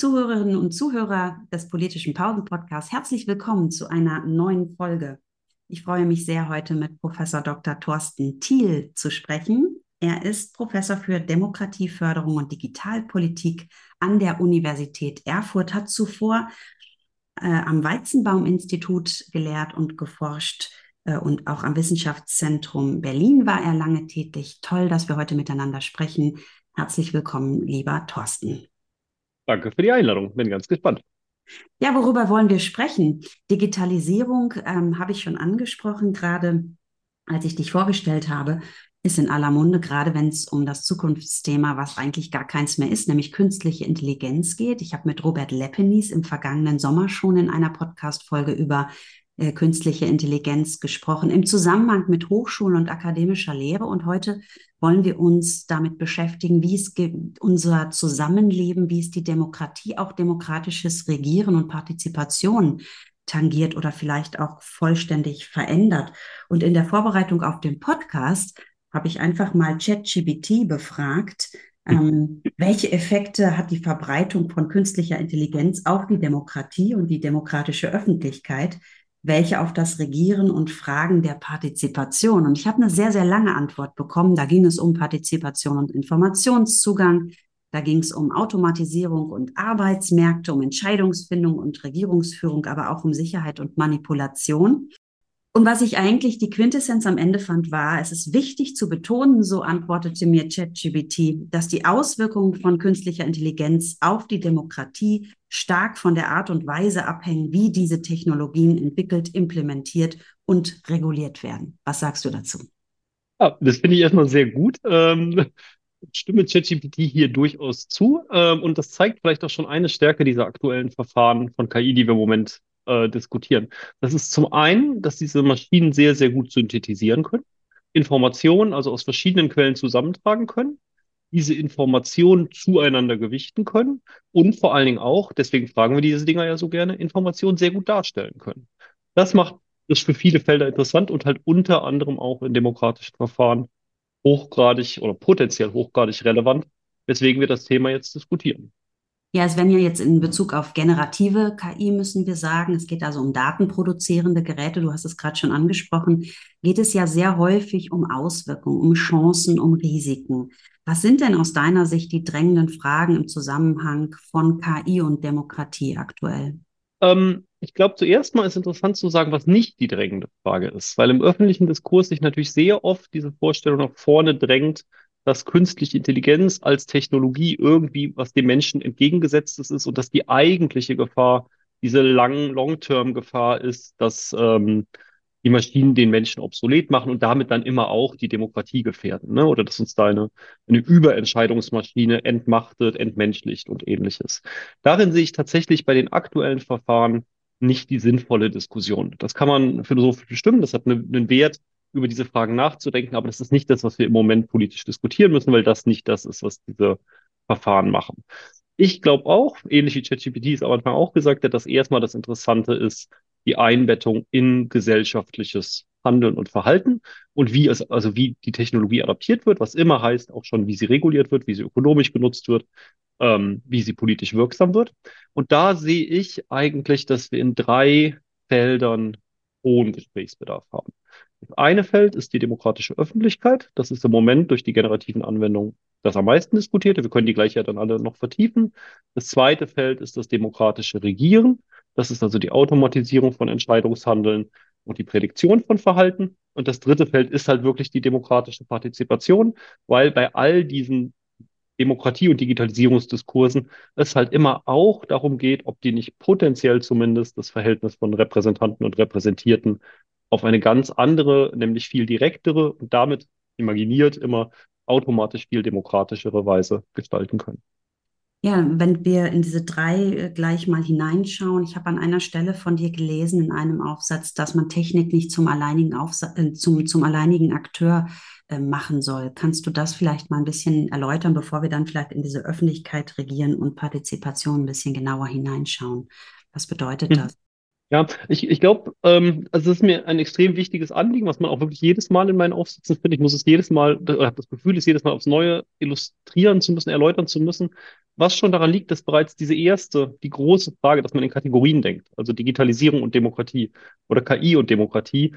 Zuhörerinnen und Zuhörer des politischen Pausen-Podcasts, herzlich willkommen zu einer neuen Folge. Ich freue mich sehr, heute mit Professor Dr. Thorsten Thiel zu sprechen. Er ist Professor für Demokratieförderung und Digitalpolitik an der Universität Erfurt, hat zuvor äh, am Weizenbaum-Institut gelehrt und geforscht äh, und auch am Wissenschaftszentrum Berlin war er lange tätig. Toll, dass wir heute miteinander sprechen. Herzlich willkommen, lieber Thorsten. Danke für die Einladung. Bin ganz gespannt. Ja, worüber wollen wir sprechen? Digitalisierung ähm, habe ich schon angesprochen, gerade als ich dich vorgestellt habe, ist in aller Munde, gerade wenn es um das Zukunftsthema, was eigentlich gar keins mehr ist, nämlich künstliche Intelligenz geht. Ich habe mit Robert Leppenis im vergangenen Sommer schon in einer Podcast-Folge über äh, künstliche Intelligenz gesprochen, im Zusammenhang mit Hochschulen und akademischer Lehre. Und heute wollen wir uns damit beschäftigen, wie es unser Zusammenleben, wie es die Demokratie, auch demokratisches Regieren und Partizipation tangiert oder vielleicht auch vollständig verändert. Und in der Vorbereitung auf den Podcast habe ich einfach mal ChatGPT befragt, ähm, welche Effekte hat die Verbreitung von künstlicher Intelligenz auf die Demokratie und die demokratische Öffentlichkeit? Welche auf das Regieren und Fragen der Partizipation. Und ich habe eine sehr, sehr lange Antwort bekommen. Da ging es um Partizipation und Informationszugang. Da ging es um Automatisierung und Arbeitsmärkte, um Entscheidungsfindung und Regierungsführung, aber auch um Sicherheit und Manipulation. Und was ich eigentlich die Quintessenz am Ende fand, war, es ist wichtig zu betonen, so antwortete mir ChatGBT, dass die Auswirkungen von künstlicher Intelligenz auf die Demokratie stark von der Art und Weise abhängen, wie diese Technologien entwickelt, implementiert und reguliert werden. Was sagst du dazu? Ja, das finde ich erstmal sehr gut. Ähm, stimme ChatGPT hier durchaus zu. Ähm, und das zeigt vielleicht auch schon eine Stärke dieser aktuellen Verfahren von KI, die wir im Moment äh, diskutieren. Das ist zum einen, dass diese Maschinen sehr, sehr gut synthetisieren können, Informationen also aus verschiedenen Quellen zusammentragen können, diese Informationen zueinander gewichten können und vor allen Dingen auch, deswegen fragen wir diese Dinger ja so gerne, Informationen sehr gut darstellen können. Das macht das für viele Felder interessant und halt unter anderem auch in demokratischen Verfahren hochgradig oder potenziell hochgradig relevant, weswegen wir das Thema jetzt diskutieren. Ja, es werden ja jetzt in Bezug auf generative KI müssen wir sagen, es geht also um datenproduzierende Geräte, du hast es gerade schon angesprochen, geht es ja sehr häufig um Auswirkungen, um Chancen, um Risiken. Was sind denn aus deiner Sicht die drängenden Fragen im Zusammenhang von KI und Demokratie aktuell? Ähm, ich glaube, zuerst mal ist interessant zu sagen, was nicht die drängende Frage ist, weil im öffentlichen Diskurs sich natürlich sehr oft diese Vorstellung nach vorne drängt, dass künstliche Intelligenz als Technologie irgendwie was dem Menschen entgegengesetztes ist und dass die eigentliche Gefahr diese lang Long-Term-Gefahr ist, dass ähm, die Maschinen den Menschen obsolet machen und damit dann immer auch die Demokratie gefährden, ne? Oder dass uns da eine, eine Überentscheidungsmaschine entmachtet, entmenschlicht und ähnliches. Darin sehe ich tatsächlich bei den aktuellen Verfahren nicht die sinnvolle Diskussion. Das kann man philosophisch bestimmen, das hat eine, einen Wert, über diese Fragen nachzudenken, aber das ist nicht das, was wir im Moment politisch diskutieren müssen, weil das nicht das ist, was diese Verfahren machen. Ich glaube auch, ähnlich wie ChatGPT es am Anfang auch gesagt hat, dass erstmal das Interessante ist, die Einbettung in gesellschaftliches Handeln und Verhalten und wie es, also wie die Technologie adaptiert wird, was immer heißt auch schon, wie sie reguliert wird, wie sie ökonomisch genutzt wird, ähm, wie sie politisch wirksam wird. Und da sehe ich eigentlich, dass wir in drei Feldern hohen Gesprächsbedarf haben. Das eine Feld ist die demokratische Öffentlichkeit. Das ist im Moment durch die generativen Anwendungen das am meisten diskutierte. Wir können die gleich ja dann alle noch vertiefen. Das zweite Feld ist das demokratische Regieren. Das ist also die Automatisierung von Entscheidungshandeln und die Prädiktion von Verhalten. Und das dritte Feld ist halt wirklich die demokratische Partizipation, weil bei all diesen Demokratie- und Digitalisierungsdiskursen es halt immer auch darum geht, ob die nicht potenziell zumindest das Verhältnis von Repräsentanten und Repräsentierten auf eine ganz andere, nämlich viel direktere und damit imaginiert immer automatisch viel demokratischere Weise gestalten können. Ja, wenn wir in diese drei äh, gleich mal hineinschauen, ich habe an einer Stelle von dir gelesen in einem Aufsatz, dass man Technik nicht zum alleinigen, Aufsa äh, zum, zum alleinigen Akteur machen soll. Kannst du das vielleicht mal ein bisschen erläutern, bevor wir dann vielleicht in diese Öffentlichkeit regieren und Partizipation ein bisschen genauer hineinschauen? Was bedeutet mhm. das? Ja, ich, ich glaube, ähm, also es ist mir ein extrem wichtiges Anliegen, was man auch wirklich jedes Mal in meinen Aufsätzen findet. Ich muss es jedes Mal, oder habe das Gefühl, es jedes Mal aufs Neue illustrieren zu müssen, erläutern zu müssen. Was schon daran liegt, dass bereits diese erste, die große Frage, dass man in Kategorien denkt, also Digitalisierung und Demokratie oder KI und Demokratie,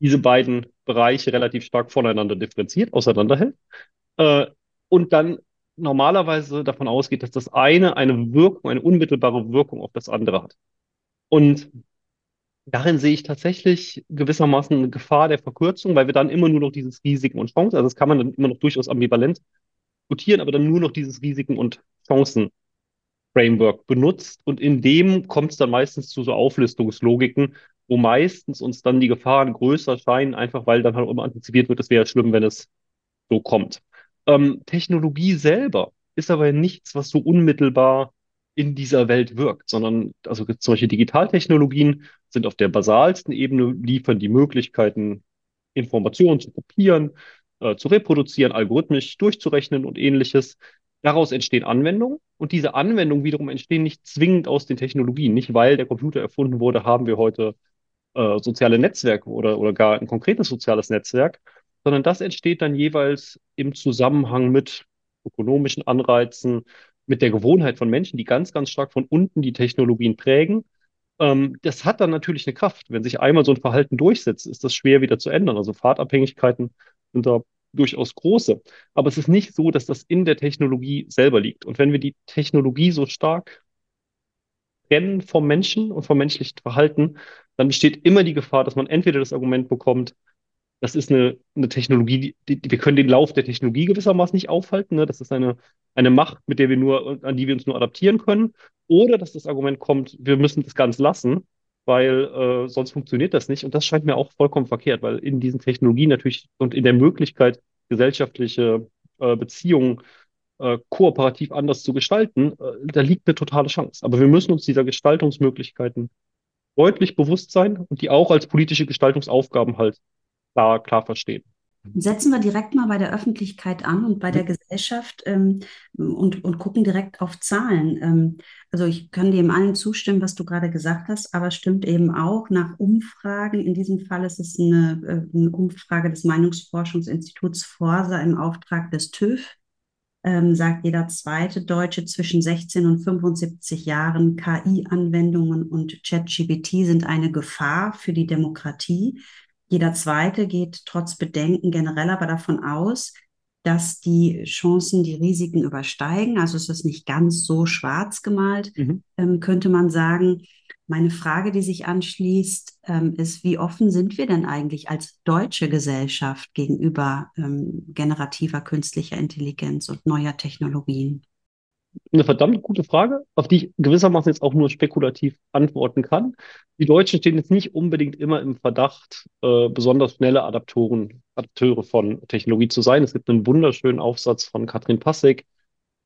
diese beiden Bereiche relativ stark voneinander differenziert, auseinanderhält. Äh, und dann normalerweise davon ausgeht, dass das eine eine Wirkung, eine unmittelbare Wirkung auf das andere hat. Und darin sehe ich tatsächlich gewissermaßen eine Gefahr der Verkürzung, weil wir dann immer nur noch dieses Risiken und Chancen, also das kann man dann immer noch durchaus ambivalent diskutieren, aber dann nur noch dieses Risiken und Chancen Framework benutzt und in dem kommt es dann meistens zu so Auflistungslogiken, wo meistens uns dann die Gefahren größer scheinen, einfach weil dann halt immer antizipiert wird, es wäre schlimm, wenn es so kommt. Ähm, Technologie selber ist aber nichts, was so unmittelbar in dieser Welt wirkt, sondern also solche Digitaltechnologien sind auf der basalsten Ebene, liefern die Möglichkeiten, Informationen zu kopieren, äh, zu reproduzieren, algorithmisch durchzurechnen und ähnliches. Daraus entstehen Anwendungen und diese Anwendungen wiederum entstehen nicht zwingend aus den Technologien. Nicht weil der Computer erfunden wurde, haben wir heute äh, soziale Netzwerke oder, oder gar ein konkretes soziales Netzwerk, sondern das entsteht dann jeweils im Zusammenhang mit ökonomischen Anreizen, mit der Gewohnheit von Menschen, die ganz, ganz stark von unten die Technologien prägen. Ähm, das hat dann natürlich eine Kraft. Wenn sich einmal so ein Verhalten durchsetzt, ist das schwer wieder zu ändern. Also Fahrtabhängigkeiten sind da durchaus große. Aber es ist nicht so, dass das in der Technologie selber liegt. Und wenn wir die Technologie so stark trennen vom Menschen und vom menschlichen Verhalten, dann besteht immer die Gefahr, dass man entweder das Argument bekommt, das ist eine, eine Technologie, die, die, wir können den Lauf der Technologie gewissermaßen nicht aufhalten. Ne? Das ist eine, eine Macht, mit der wir nur, an die wir uns nur adaptieren können. Oder dass das Argument kommt, wir müssen das ganz lassen, weil äh, sonst funktioniert das nicht. Und das scheint mir auch vollkommen verkehrt, weil in diesen Technologien natürlich und in der Möglichkeit, gesellschaftliche äh, Beziehungen äh, kooperativ anders zu gestalten, äh, da liegt eine totale Chance. Aber wir müssen uns dieser Gestaltungsmöglichkeiten deutlich bewusst sein und die auch als politische Gestaltungsaufgaben halt klar, klar verstehen. Setzen wir direkt mal bei der Öffentlichkeit an und bei der Gesellschaft ähm, und, und gucken direkt auf Zahlen. Ähm, also ich kann dem allen zustimmen, was du gerade gesagt hast, aber stimmt eben auch nach Umfragen. In diesem Fall ist es eine, äh, eine Umfrage des Meinungsforschungsinstituts Forsa im Auftrag des TÜV. Ähm, sagt jeder zweite Deutsche zwischen 16 und 75 Jahren, KI-Anwendungen und ChatGPT sind eine Gefahr für die Demokratie. Jeder zweite geht trotz Bedenken generell aber davon aus, dass die Chancen die Risiken übersteigen. Also es ist nicht ganz so schwarz gemalt, mhm. ähm, könnte man sagen. Meine Frage, die sich anschließt, ähm, ist, wie offen sind wir denn eigentlich als deutsche Gesellschaft gegenüber ähm, generativer künstlicher Intelligenz und neuer Technologien? eine verdammt gute Frage, auf die ich gewissermaßen jetzt auch nur spekulativ antworten kann. Die Deutschen stehen jetzt nicht unbedingt immer im Verdacht, äh, besonders schnelle Adaptoren, Adapteure von Technologie zu sein. Es gibt einen wunderschönen Aufsatz von Katrin Passek,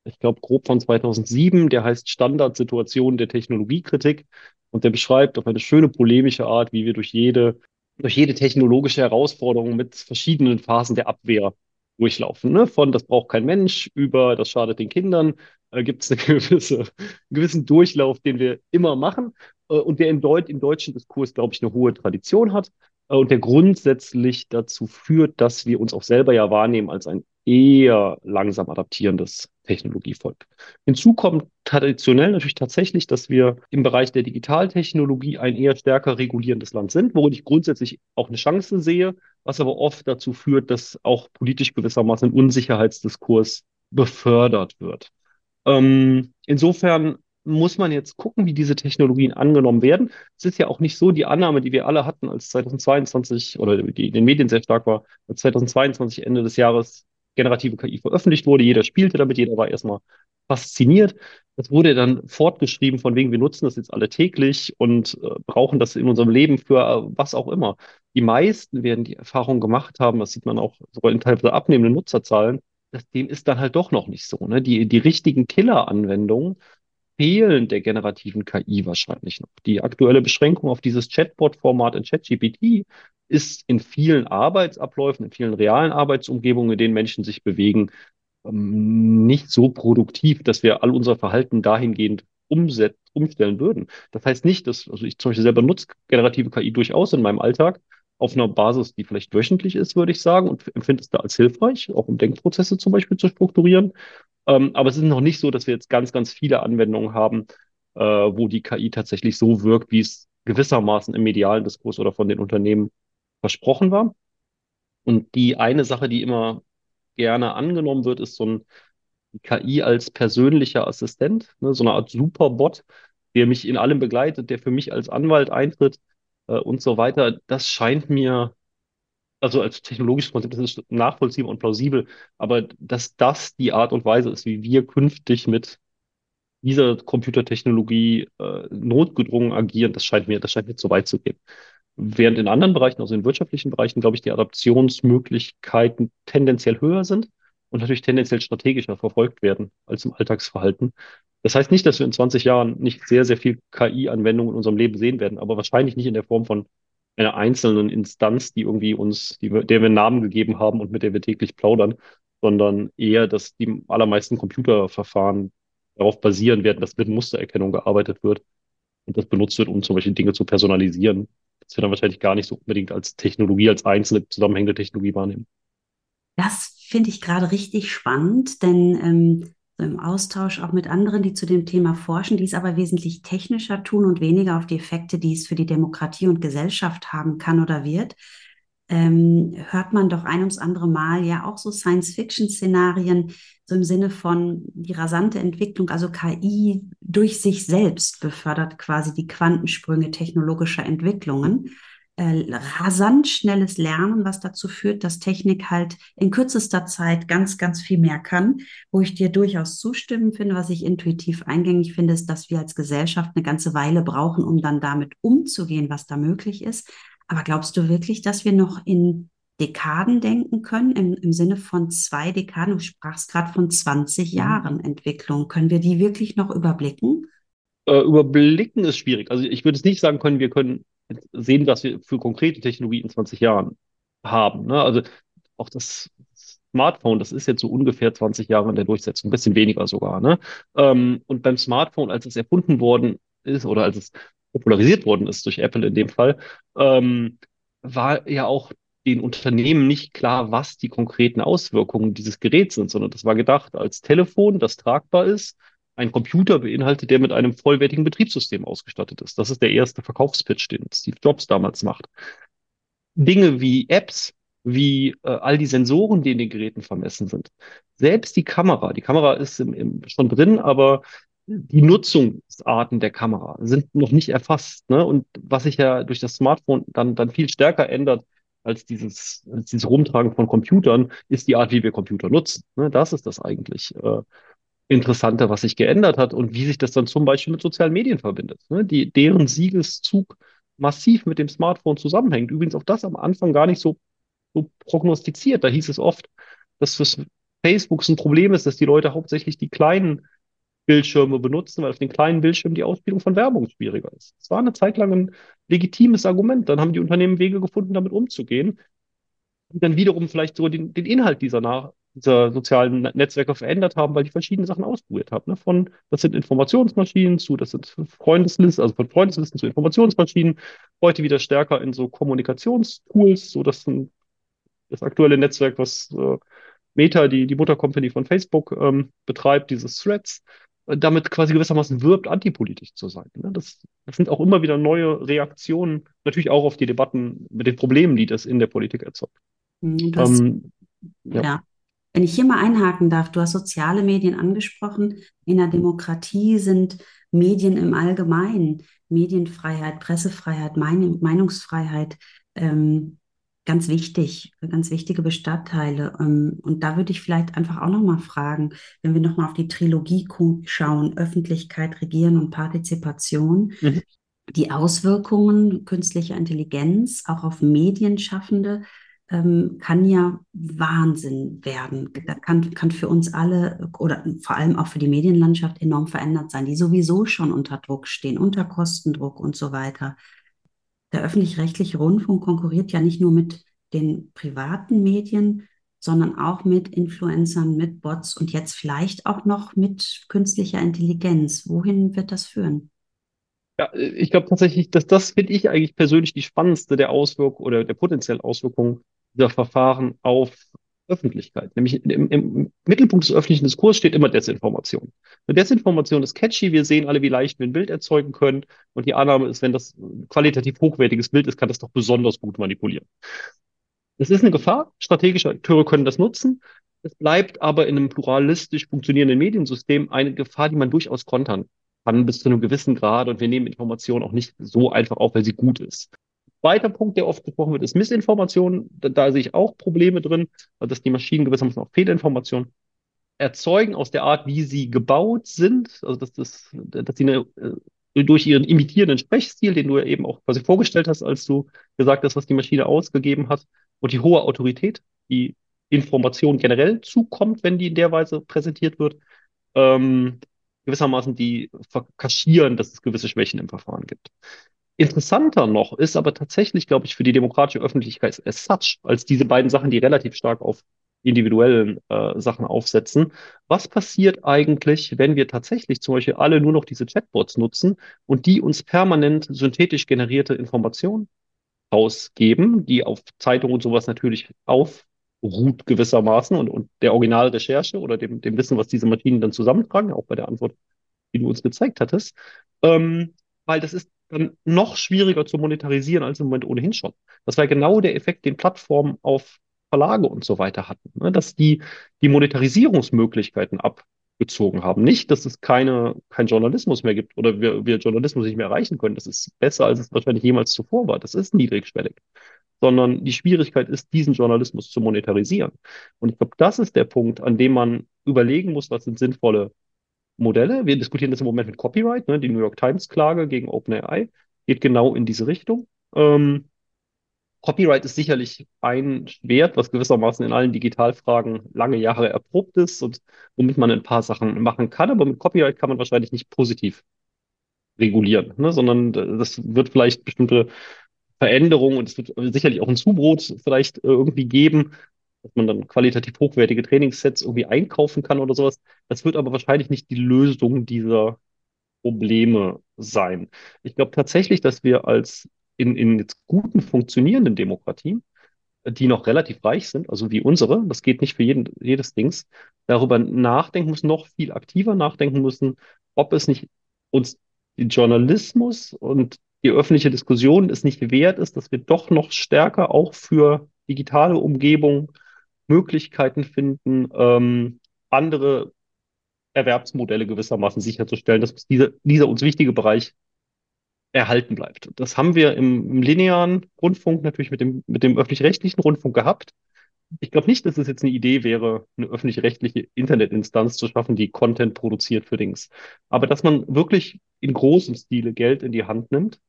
ich glaube grob von 2007, der heißt Standardsituation der Technologiekritik und der beschreibt auf eine schöne polemische Art, wie wir durch jede, durch jede technologische Herausforderung mit verschiedenen Phasen der Abwehr durchlaufen. Ne? Von das braucht kein Mensch über das schadet den Kindern äh, gibt es eine gewisse, einen gewissen Durchlauf, den wir immer machen äh, und der im, Deut im deutschen Diskurs, glaube ich, eine hohe Tradition hat äh, und der grundsätzlich dazu führt, dass wir uns auch selber ja wahrnehmen als ein eher langsam adaptierendes Technologievolk. Hinzu kommt traditionell natürlich tatsächlich, dass wir im Bereich der Digitaltechnologie ein eher stärker regulierendes Land sind, worin ich grundsätzlich auch eine Chance sehe, was aber oft dazu führt, dass auch politisch gewissermaßen Unsicherheitsdiskurs befördert wird. Ähm, insofern muss man jetzt gucken, wie diese Technologien angenommen werden. Es ist ja auch nicht so die Annahme, die wir alle hatten, als 2022 oder die in den Medien sehr stark war, als 2022 Ende des Jahres generative KI veröffentlicht wurde. Jeder spielte damit, jeder war erstmal fasziniert. Das wurde dann fortgeschrieben, von wegen, wir nutzen das jetzt alle täglich und äh, brauchen das in unserem Leben für äh, was auch immer. Die meisten werden die Erfahrung gemacht haben, das sieht man auch sogar in teilweise abnehmenden Nutzerzahlen, das, dem ist dann halt doch noch nicht so. Ne? Die, die richtigen Killer-Anwendungen fehlen der generativen KI wahrscheinlich noch. Die aktuelle Beschränkung auf dieses Chatbot-Format in ChatGPT ist in vielen Arbeitsabläufen, in vielen realen Arbeitsumgebungen, in denen Menschen sich bewegen, ähm, nicht so produktiv, dass wir all unser Verhalten dahingehend umstellen würden. Das heißt nicht, dass, also ich zum Beispiel selber nutze generative KI durchaus in meinem Alltag auf einer Basis, die vielleicht wöchentlich ist, würde ich sagen, und empfinde es da als hilfreich, auch um Denkprozesse zum Beispiel zu strukturieren. Ähm, aber es ist noch nicht so, dass wir jetzt ganz, ganz viele Anwendungen haben, äh, wo die KI tatsächlich so wirkt, wie es gewissermaßen im medialen Diskurs oder von den Unternehmen versprochen war. Und die eine Sache, die immer gerne angenommen wird, ist so ein KI als persönlicher Assistent, ne, so eine Art Superbot, der mich in allem begleitet, der für mich als Anwalt eintritt äh, und so weiter. Das scheint mir, also als technologisches Konzept, ist nachvollziehbar und plausibel, aber dass das die Art und Weise ist, wie wir künftig mit dieser Computertechnologie äh, notgedrungen agieren, das scheint mir, das scheint mir zu weit zu gehen. Während in anderen Bereichen, also in wirtschaftlichen Bereichen, glaube ich, die Adaptionsmöglichkeiten tendenziell höher sind und natürlich tendenziell strategischer verfolgt werden als im Alltagsverhalten. Das heißt nicht, dass wir in 20 Jahren nicht sehr, sehr viel KI-Anwendungen in unserem Leben sehen werden, aber wahrscheinlich nicht in der Form von einer einzelnen Instanz, die irgendwie uns, die der wir Namen gegeben haben und mit der wir täglich plaudern, sondern eher, dass die allermeisten Computerverfahren darauf basieren werden, dass mit Mustererkennung gearbeitet wird und das benutzt wird, um zum Beispiel Dinge zu personalisieren das wir dann wahrscheinlich gar nicht so unbedingt als Technologie, als einzelne zusammenhängende Technologie wahrnehmen. Das finde ich gerade richtig spannend, denn ähm, so im Austausch auch mit anderen, die zu dem Thema forschen, die es aber wesentlich technischer tun und weniger auf die Effekte, die es für die Demokratie und Gesellschaft haben kann oder wird, ähm, hört man doch ein ums andere Mal ja auch so Science-Fiction-Szenarien, so im Sinne von die rasante Entwicklung, also KI durch sich selbst befördert quasi die Quantensprünge technologischer Entwicklungen. Äh, rasant schnelles Lernen, was dazu führt, dass Technik halt in kürzester Zeit ganz, ganz viel mehr kann. Wo ich dir durchaus zustimmen finde, was ich intuitiv eingängig finde, ist, dass wir als Gesellschaft eine ganze Weile brauchen, um dann damit umzugehen, was da möglich ist. Aber glaubst du wirklich, dass wir noch in Dekaden denken können, im, im Sinne von zwei Dekaden? Du sprachst gerade von 20 mhm. Jahren Entwicklung. Können wir die wirklich noch überblicken? Äh, überblicken ist schwierig. Also ich würde es nicht sagen können, wir können sehen, was wir für konkrete Technologie in 20 Jahren haben. Ne? Also auch das Smartphone, das ist jetzt so ungefähr 20 Jahre in der Durchsetzung, ein bisschen weniger sogar. Ne? Ähm, und beim Smartphone, als es erfunden worden ist oder als es popularisiert worden ist durch Apple in dem Fall, ähm, war ja auch den Unternehmen nicht klar, was die konkreten Auswirkungen dieses Geräts sind, sondern das war gedacht als Telefon, das tragbar ist, ein Computer beinhaltet, der mit einem vollwertigen Betriebssystem ausgestattet ist. Das ist der erste Verkaufspitch, den Steve Jobs damals macht. Dinge wie Apps, wie äh, all die Sensoren, die in den Geräten vermessen sind. Selbst die Kamera, die Kamera ist im, im, schon drin, aber die Nutzungsarten der Kamera sind noch nicht erfasst. Ne? Und was sich ja durch das Smartphone dann, dann viel stärker ändert als dieses, als dieses Rumtragen von Computern, ist die Art, wie wir Computer nutzen. Ne? Das ist das eigentlich äh, Interessante, was sich geändert hat und wie sich das dann zum Beispiel mit sozialen Medien verbindet. Ne? Die, deren Siegeszug massiv mit dem Smartphone zusammenhängt. Übrigens auch das am Anfang gar nicht so, so prognostiziert. Da hieß es oft, dass für Facebook ein Problem ist, dass die Leute hauptsächlich die kleinen Bildschirme benutzen, weil auf den kleinen Bildschirmen die Ausspielung von Werbung schwieriger ist. Das war eine Zeit lang ein legitimes Argument. Dann haben die Unternehmen Wege gefunden, damit umzugehen, die dann wiederum vielleicht so den, den Inhalt dieser, dieser sozialen Netzwerke verändert haben, weil die verschiedene Sachen ausprobiert haben. Ne? Von, das sind Informationsmaschinen zu, das sind Freundeslisten, also von Freundeslisten zu Informationsmaschinen, heute wieder stärker in so Kommunikationstools, so dass das aktuelle Netzwerk, was äh, Meta, die, die Muttercompany von Facebook, ähm, betreibt, dieses Threads, damit quasi gewissermaßen wirbt, antipolitisch zu sein. Ne? Das, das sind auch immer wieder neue Reaktionen, natürlich auch auf die Debatten mit den Problemen, die das in der Politik erzeugt. Mhm, das, ähm, ja. ja. Wenn ich hier mal einhaken darf, du hast soziale Medien angesprochen. In der Demokratie sind Medien im Allgemeinen, Medienfreiheit, Pressefreiheit, Meinungsfreiheit, ähm, ganz wichtig, ganz wichtige Bestandteile. Ähm, und da würde ich vielleicht einfach auch nochmal fragen, wenn wir nochmal auf die Trilogie schauen, Öffentlichkeit, Regieren und Partizipation, mhm. die Auswirkungen künstlicher Intelligenz auch auf Medienschaffende ähm, kann ja Wahnsinn werden. Kann, kann für uns alle oder vor allem auch für die Medienlandschaft enorm verändert sein, die sowieso schon unter Druck stehen, unter Kostendruck und so weiter der öffentlich-rechtliche Rundfunk konkurriert ja nicht nur mit den privaten Medien, sondern auch mit Influencern, mit Bots und jetzt vielleicht auch noch mit künstlicher Intelligenz. Wohin wird das führen? Ja, ich glaube tatsächlich, dass das finde ich eigentlich persönlich die spannendste der Auswirkungen oder der potenziellen Auswirkungen dieser Verfahren auf Öffentlichkeit. Nämlich im, im Mittelpunkt des öffentlichen Diskurses steht immer Desinformation. Eine Desinformation ist catchy, wir sehen alle, wie leicht wir ein Bild erzeugen können. Und die Annahme ist, wenn das qualitativ hochwertiges Bild ist, kann das doch besonders gut manipulieren. Das ist eine Gefahr. Strategische Akteure können das nutzen. Es bleibt aber in einem pluralistisch funktionierenden Mediensystem eine Gefahr, die man durchaus kontern kann bis zu einem gewissen Grad. Und wir nehmen Informationen auch nicht so einfach auf, weil sie gut ist. Zweiter Punkt, der oft gesprochen wird, ist Missinformation. Da, da sehe ich auch Probleme drin, dass die Maschinen gewissermaßen auch Fehlinformationen erzeugen aus der Art, wie sie gebaut sind. Also dass, das, dass sie eine, äh, durch ihren imitierenden Sprechstil, den du ja eben auch quasi vorgestellt hast, als du gesagt hast, was die Maschine ausgegeben hat, und die hohe Autorität, die Information generell zukommt, wenn die in der Weise präsentiert wird, ähm, gewissermaßen die kaschieren, dass es gewisse Schwächen im Verfahren gibt. Interessanter noch ist aber tatsächlich, glaube ich, für die demokratische Öffentlichkeit as such, als diese beiden Sachen, die relativ stark auf individuellen äh, Sachen aufsetzen. Was passiert eigentlich, wenn wir tatsächlich zum Beispiel alle nur noch diese Chatbots nutzen und die uns permanent synthetisch generierte Informationen ausgeben, die auf Zeitungen und sowas natürlich aufruht gewissermaßen und, und der Originalrecherche oder dem, dem Wissen, was diese Maschinen dann zusammentragen, auch bei der Antwort, die du uns gezeigt hattest. Ähm, weil das ist dann noch schwieriger zu monetarisieren als im Moment ohnehin schon. Das war genau der Effekt, den Plattformen auf Verlage und so weiter hatten, ne? dass die die Monetarisierungsmöglichkeiten abgezogen haben. Nicht, dass es keine, kein Journalismus mehr gibt oder wir, wir Journalismus nicht mehr erreichen können. Das ist besser, als es wahrscheinlich jemals zuvor war. Das ist niedrigschwellig. Sondern die Schwierigkeit ist, diesen Journalismus zu monetarisieren. Und ich glaube, das ist der Punkt, an dem man überlegen muss, was sind sinnvolle Modelle. Wir diskutieren das im Moment mit Copyright. Ne? Die New York Times-Klage gegen OpenAI geht genau in diese Richtung. Ähm, Copyright ist sicherlich ein Schwert, was gewissermaßen in allen Digitalfragen lange Jahre erprobt ist und womit man ein paar Sachen machen kann. Aber mit Copyright kann man wahrscheinlich nicht positiv regulieren, ne? sondern das wird vielleicht bestimmte Veränderungen und es wird sicherlich auch ein Zubrot vielleicht irgendwie geben, dass man dann qualitativ hochwertige Trainingssets irgendwie einkaufen kann oder sowas. Das wird aber wahrscheinlich nicht die Lösung dieser Probleme sein. Ich glaube tatsächlich, dass wir als in, in jetzt guten funktionierenden Demokratien, die noch relativ reich sind, also wie unsere, das geht nicht für jeden, jedes Dings, darüber nachdenken müssen, noch viel aktiver nachdenken müssen, ob es nicht uns den Journalismus und die öffentliche Diskussion es nicht wert ist, dass wir doch noch stärker auch für digitale Umgebungen Möglichkeiten finden, ähm, andere Erwerbsmodelle gewissermaßen sicherzustellen, dass dieser, dieser uns wichtige Bereich erhalten bleibt. Das haben wir im, im linearen Rundfunk natürlich mit dem, mit dem öffentlich-rechtlichen Rundfunk gehabt. Ich glaube nicht, dass es jetzt eine Idee wäre, eine öffentlich-rechtliche Internetinstanz zu schaffen, die Content produziert für Dings. Aber dass man wirklich in großem Stile Geld in die Hand nimmt,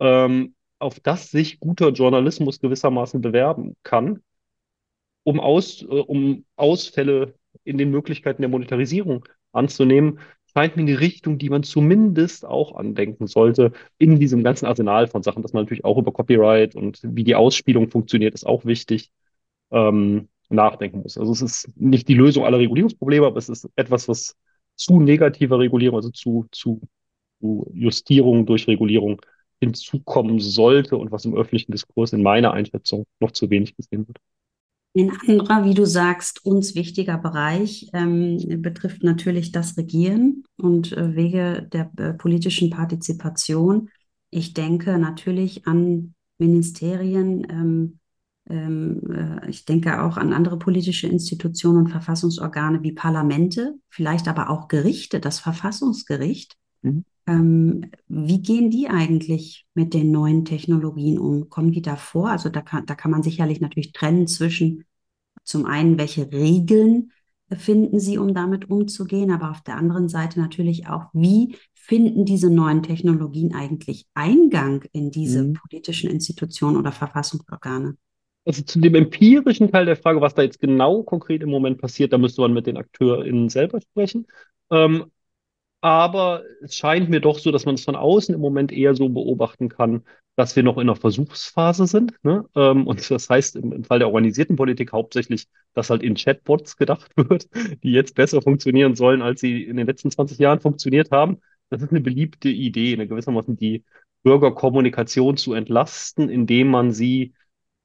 ähm, auf das sich guter Journalismus gewissermaßen bewerben kann um, Aus, äh, um Ausfälle in den Möglichkeiten der Monetarisierung anzunehmen, scheint mir eine Richtung, die man zumindest auch andenken sollte in diesem ganzen Arsenal von Sachen, dass man natürlich auch über Copyright und wie die Ausspielung funktioniert, ist auch wichtig, ähm, nachdenken muss. Also es ist nicht die Lösung aller Regulierungsprobleme, aber es ist etwas, was zu negativer Regulierung, also zu, zu, zu Justierung durch Regulierung hinzukommen sollte und was im öffentlichen Diskurs in meiner Einschätzung noch zu wenig gesehen wird. Ein anderer, wie du sagst, uns wichtiger Bereich ähm, betrifft natürlich das Regieren und äh, Wege der äh, politischen Partizipation. Ich denke natürlich an Ministerien, ähm, ähm, äh, ich denke auch an andere politische Institutionen und Verfassungsorgane wie Parlamente, vielleicht aber auch Gerichte, das Verfassungsgericht. Mhm. Ähm, wie gehen die eigentlich mit den neuen Technologien um? Kommen die da vor? Also da kann, da kann man sicherlich natürlich trennen zwischen zum einen, welche Regeln finden sie, um damit umzugehen, aber auf der anderen Seite natürlich auch, wie finden diese neuen Technologien eigentlich Eingang in diese mhm. politischen Institutionen oder Verfassungsorgane? Also zu dem empirischen Teil der Frage, was da jetzt genau konkret im Moment passiert, da müsste man mit den AkteurInnen selber sprechen. Ähm, aber es scheint mir doch so, dass man es von außen im Moment eher so beobachten kann, dass wir noch in einer Versuchsphase sind. Ne? Ähm, und das heißt im, im Fall der organisierten Politik hauptsächlich, dass halt in Chatbots gedacht wird, die jetzt besser funktionieren sollen, als sie in den letzten 20 Jahren funktioniert haben. Das ist eine beliebte Idee, eine gewissermaßen die Bürgerkommunikation zu entlasten, indem man sie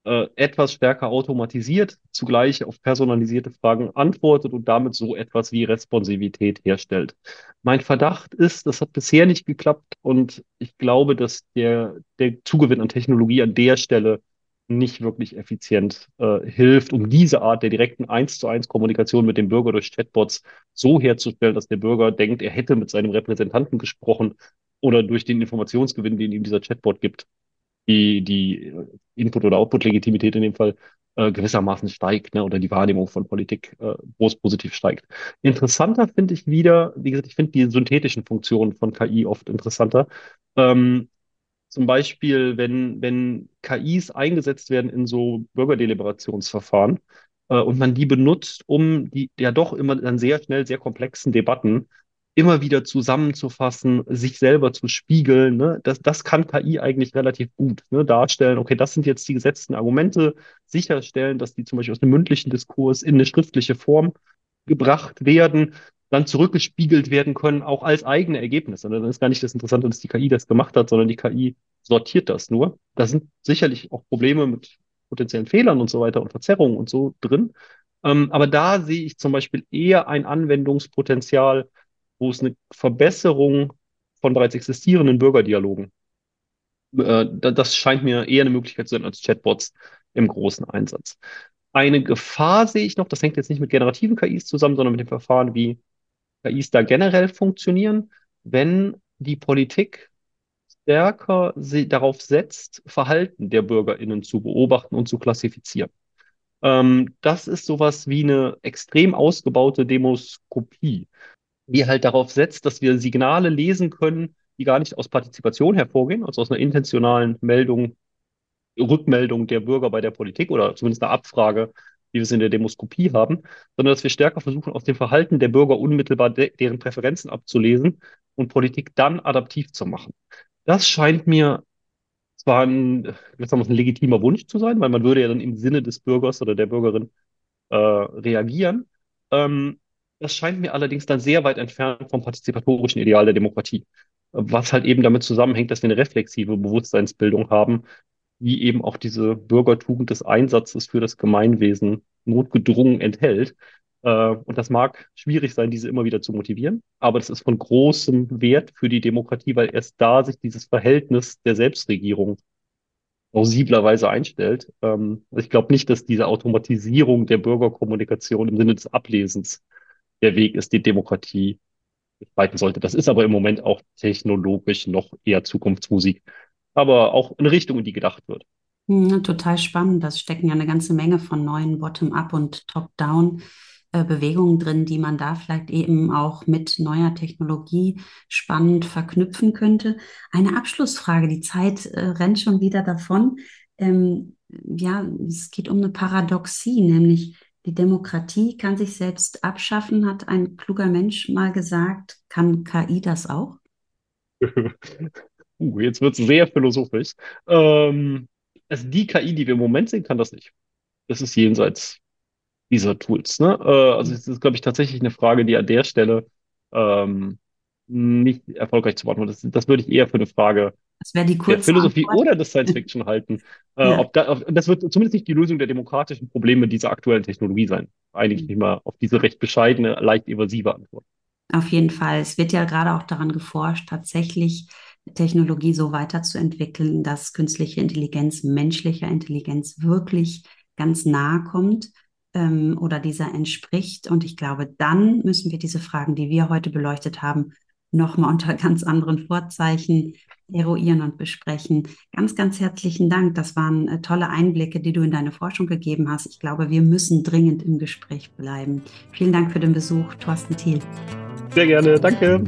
äh, etwas stärker automatisiert, zugleich auf personalisierte Fragen antwortet und damit so etwas wie Responsivität herstellt. Mein Verdacht ist, das hat bisher nicht geklappt und ich glaube, dass der, der Zugewinn an Technologie an der Stelle nicht wirklich effizient äh, hilft, um diese Art der direkten eins zu eins Kommunikation mit dem Bürger durch Chatbots so herzustellen, dass der Bürger denkt, er hätte mit seinem Repräsentanten gesprochen oder durch den Informationsgewinn, den ihm dieser Chatbot gibt, die, die Input- oder Output-Legitimität in dem Fall äh, gewissermaßen steigt, ne, oder die Wahrnehmung von Politik äh, groß positiv steigt. Interessanter finde ich wieder, wie gesagt, ich finde die synthetischen Funktionen von KI oft interessanter. Ähm, zum Beispiel, wenn, wenn KIs eingesetzt werden in so Bürgerdeliberationsverfahren äh, und man die benutzt, um die ja doch immer dann sehr schnell sehr komplexen Debatten immer wieder zusammenzufassen, sich selber zu spiegeln, ne? das, das kann KI eigentlich relativ gut ne? darstellen. Okay, das sind jetzt die gesetzten Argumente, sicherstellen, dass die zum Beispiel aus einem mündlichen Diskurs in eine schriftliche Form gebracht werden, dann zurückgespiegelt werden können, auch als eigene Ergebnisse. Dann ist gar nicht das Interessante, dass die KI das gemacht hat, sondern die KI sortiert das nur. Da sind sicherlich auch Probleme mit potenziellen Fehlern und so weiter und Verzerrungen und so drin. Ähm, aber da sehe ich zum Beispiel eher ein Anwendungspotenzial, wo es eine Verbesserung von bereits existierenden Bürgerdialogen, äh, das scheint mir eher eine Möglichkeit zu sein als Chatbots im großen Einsatz. Eine Gefahr sehe ich noch, das hängt jetzt nicht mit generativen KIs zusammen, sondern mit dem Verfahren, wie KIs da generell funktionieren, wenn die Politik stärker darauf setzt, Verhalten der BürgerInnen zu beobachten und zu klassifizieren. Ähm, das ist sowas wie eine extrem ausgebaute Demoskopie die halt darauf setzt, dass wir Signale lesen können, die gar nicht aus Partizipation hervorgehen, also aus einer intentionalen Meldung, Rückmeldung der Bürger bei der Politik oder zumindest eine Abfrage, wie wir es in der Demoskopie haben, sondern dass wir stärker versuchen, aus dem Verhalten der Bürger unmittelbar de deren Präferenzen abzulesen und Politik dann adaptiv zu machen. Das scheint mir zwar ein, ein legitimer Wunsch zu sein, weil man würde ja dann im Sinne des Bürgers oder der Bürgerin äh, reagieren. Ähm, das scheint mir allerdings dann sehr weit entfernt vom partizipatorischen Ideal der Demokratie, was halt eben damit zusammenhängt, dass wir eine reflexive Bewusstseinsbildung haben, die eben auch diese Bürgertugend des Einsatzes für das Gemeinwesen notgedrungen enthält. Äh, und das mag schwierig sein, diese immer wieder zu motivieren, aber das ist von großem Wert für die Demokratie, weil erst da sich dieses Verhältnis der Selbstregierung plausiblerweise einstellt. Ähm, ich glaube nicht, dass diese Automatisierung der Bürgerkommunikation im Sinne des Ablesens der Weg ist, die Demokratie gestalten sollte. Das ist aber im Moment auch technologisch noch eher Zukunftsmusik, aber auch eine Richtung, in die gedacht wird. Ja, total spannend. Das stecken ja eine ganze Menge von neuen Bottom-up und Top-down. Bewegungen drin, die man da vielleicht eben auch mit neuer Technologie spannend verknüpfen könnte. Eine Abschlussfrage, die Zeit äh, rennt schon wieder davon. Ähm, ja, es geht um eine Paradoxie, nämlich die Demokratie kann sich selbst abschaffen, hat ein kluger Mensch mal gesagt. Kann KI das auch? uh, jetzt wird es sehr philosophisch. Ähm, also die KI, die wir im Moment sehen, kann das nicht. Das ist jenseits dieser Tools. Ne? Äh, also es ist, glaube ich, tatsächlich eine Frage, die an der Stelle ähm, nicht erfolgreich zu beantworten. Das, das würde ich eher für eine Frage das wäre die der Philosophie Antwort. oder des Science Fiction halten. Äh, ja. ob da, ob, das wird zumindest nicht die Lösung der demokratischen Probleme dieser aktuellen Technologie sein. Einige nicht mal auf diese recht bescheidene, leicht evasive Antwort. Auf jeden Fall. Es wird ja gerade auch daran geforscht, tatsächlich Technologie so weiterzuentwickeln, dass künstliche Intelligenz menschlicher Intelligenz wirklich ganz nahe kommt ähm, oder dieser entspricht. Und ich glaube, dann müssen wir diese Fragen, die wir heute beleuchtet haben, nochmal unter ganz anderen Vorzeichen eruieren und besprechen. Ganz, ganz herzlichen Dank. Das waren äh, tolle Einblicke, die du in deine Forschung gegeben hast. Ich glaube, wir müssen dringend im Gespräch bleiben. Vielen Dank für den Besuch, Thorsten Thiel. Sehr gerne, danke.